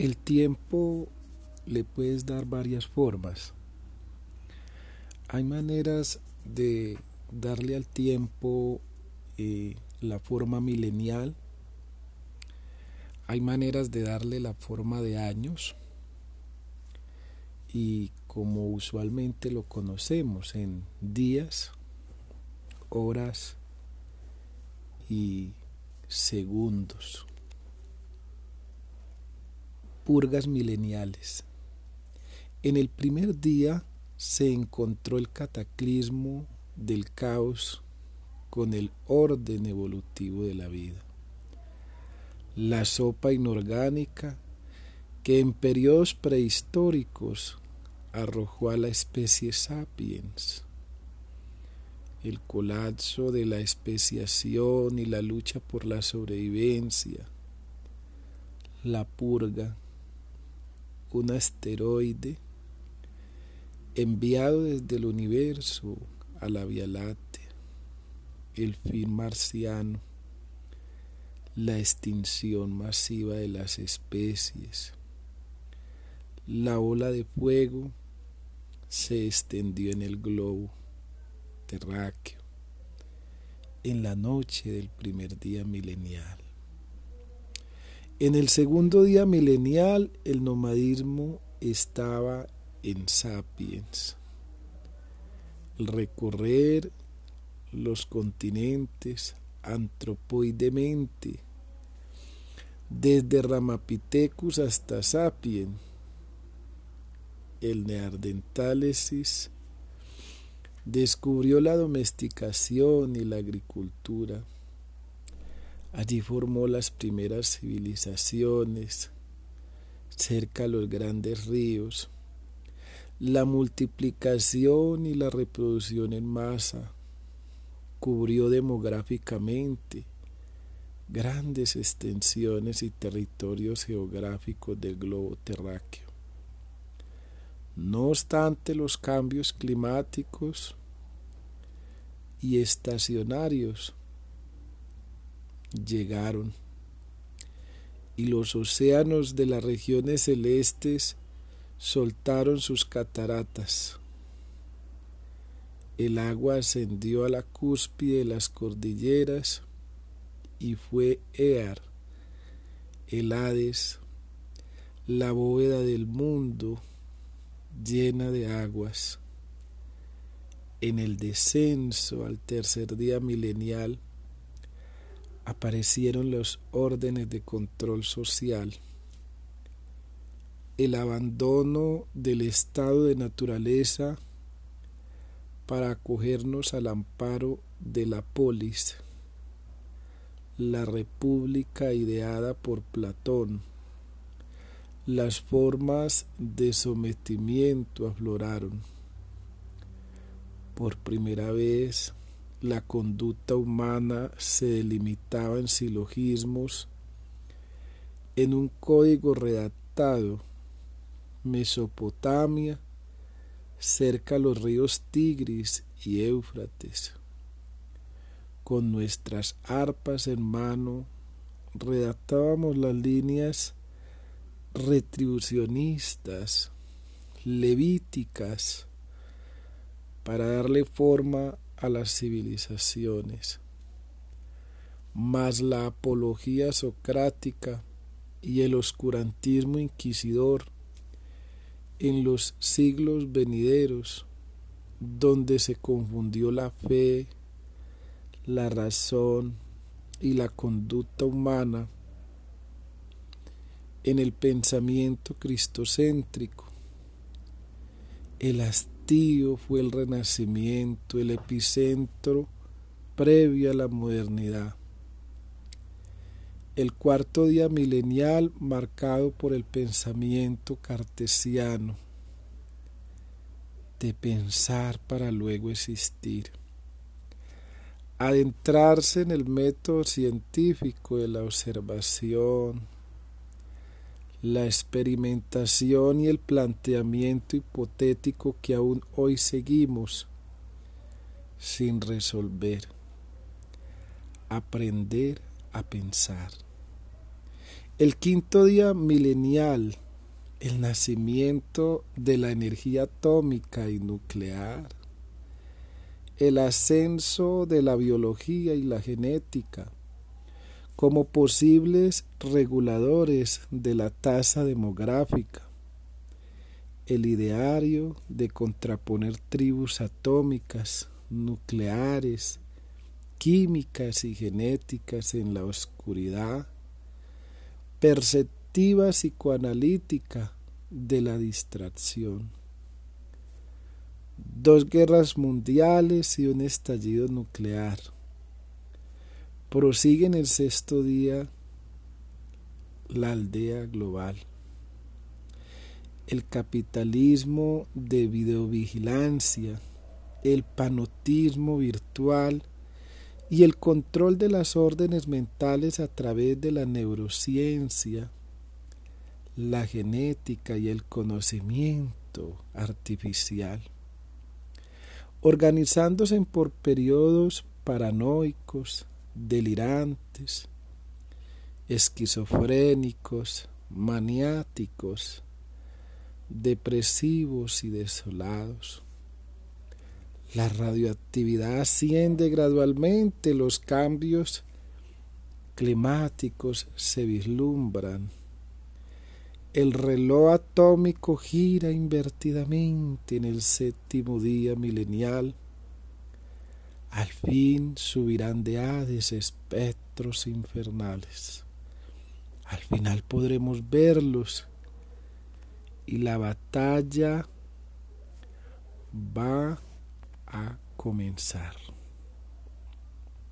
El tiempo le puedes dar varias formas. Hay maneras de darle al tiempo eh, la forma milenial. Hay maneras de darle la forma de años. Y como usualmente lo conocemos en días, horas y segundos. Purgas mileniales. En el primer día se encontró el cataclismo del caos con el orden evolutivo de la vida. La sopa inorgánica que en periodos prehistóricos arrojó a la especie sapiens. El colapso de la especiación y la lucha por la sobrevivencia. La purga, un asteroide enviado desde el universo a la Vía Láctea, el fin marciano, la extinción masiva de las especies, la ola de fuego se extendió en el globo terráqueo en la noche del primer día milenial. En el segundo día milenial el nomadismo estaba en sapiens. Recorrer los continentes antropoidemente, desde Ramapithecus hasta Sapiens el neandertálesis descubrió la domesticación y la agricultura. Allí formó las primeras civilizaciones cerca de los grandes ríos. La multiplicación y la reproducción en masa cubrió demográficamente grandes extensiones y territorios geográficos del globo terráqueo. No obstante los cambios climáticos y estacionarios llegaron y los océanos de las regiones celestes soltaron sus cataratas. El agua ascendió a la cúspide de las cordilleras y fue Ear, el Hades, la bóveda del mundo, llena de aguas. En el descenso al tercer día milenial aparecieron los órdenes de control social, el abandono del estado de naturaleza para acogernos al amparo de la polis, la república ideada por Platón, las formas de sometimiento afloraron. Por primera vez, la conducta humana se delimitaba en silogismos, en un código redactado, Mesopotamia, cerca a los ríos Tigris y Éufrates. Con nuestras arpas en mano, redactábamos las líneas retribucionistas, levíticas, para darle forma a las civilizaciones. Mas la apología socrática y el oscurantismo inquisidor en los siglos venideros, donde se confundió la fe, la razón y la conducta humana, en el pensamiento cristocéntrico. El fue el renacimiento, el epicentro previo a la modernidad. El cuarto día milenial marcado por el pensamiento cartesiano, de pensar para luego existir. Adentrarse en el método científico de la observación, la experimentación y el planteamiento hipotético que aún hoy seguimos sin resolver. Aprender a pensar. El quinto día milenial, el nacimiento de la energía atómica y nuclear, el ascenso de la biología y la genética como posibles reguladores de la tasa demográfica, el ideario de contraponer tribus atómicas, nucleares, químicas y genéticas en la oscuridad, perceptiva psicoanalítica de la distracción. Dos guerras mundiales y un estallido nuclear. Prosigue en el sexto día la aldea global. El capitalismo de videovigilancia, el panotismo virtual y el control de las órdenes mentales a través de la neurociencia, la genética y el conocimiento artificial, organizándose por periodos paranoicos, delirantes, esquizofrénicos, maniáticos, depresivos y desolados. La radioactividad asciende gradualmente, los cambios climáticos se vislumbran. El reloj atómico gira invertidamente en el séptimo día milenial. Al fin subirán de Hades espectros infernales. Al final podremos verlos y la batalla va a comenzar.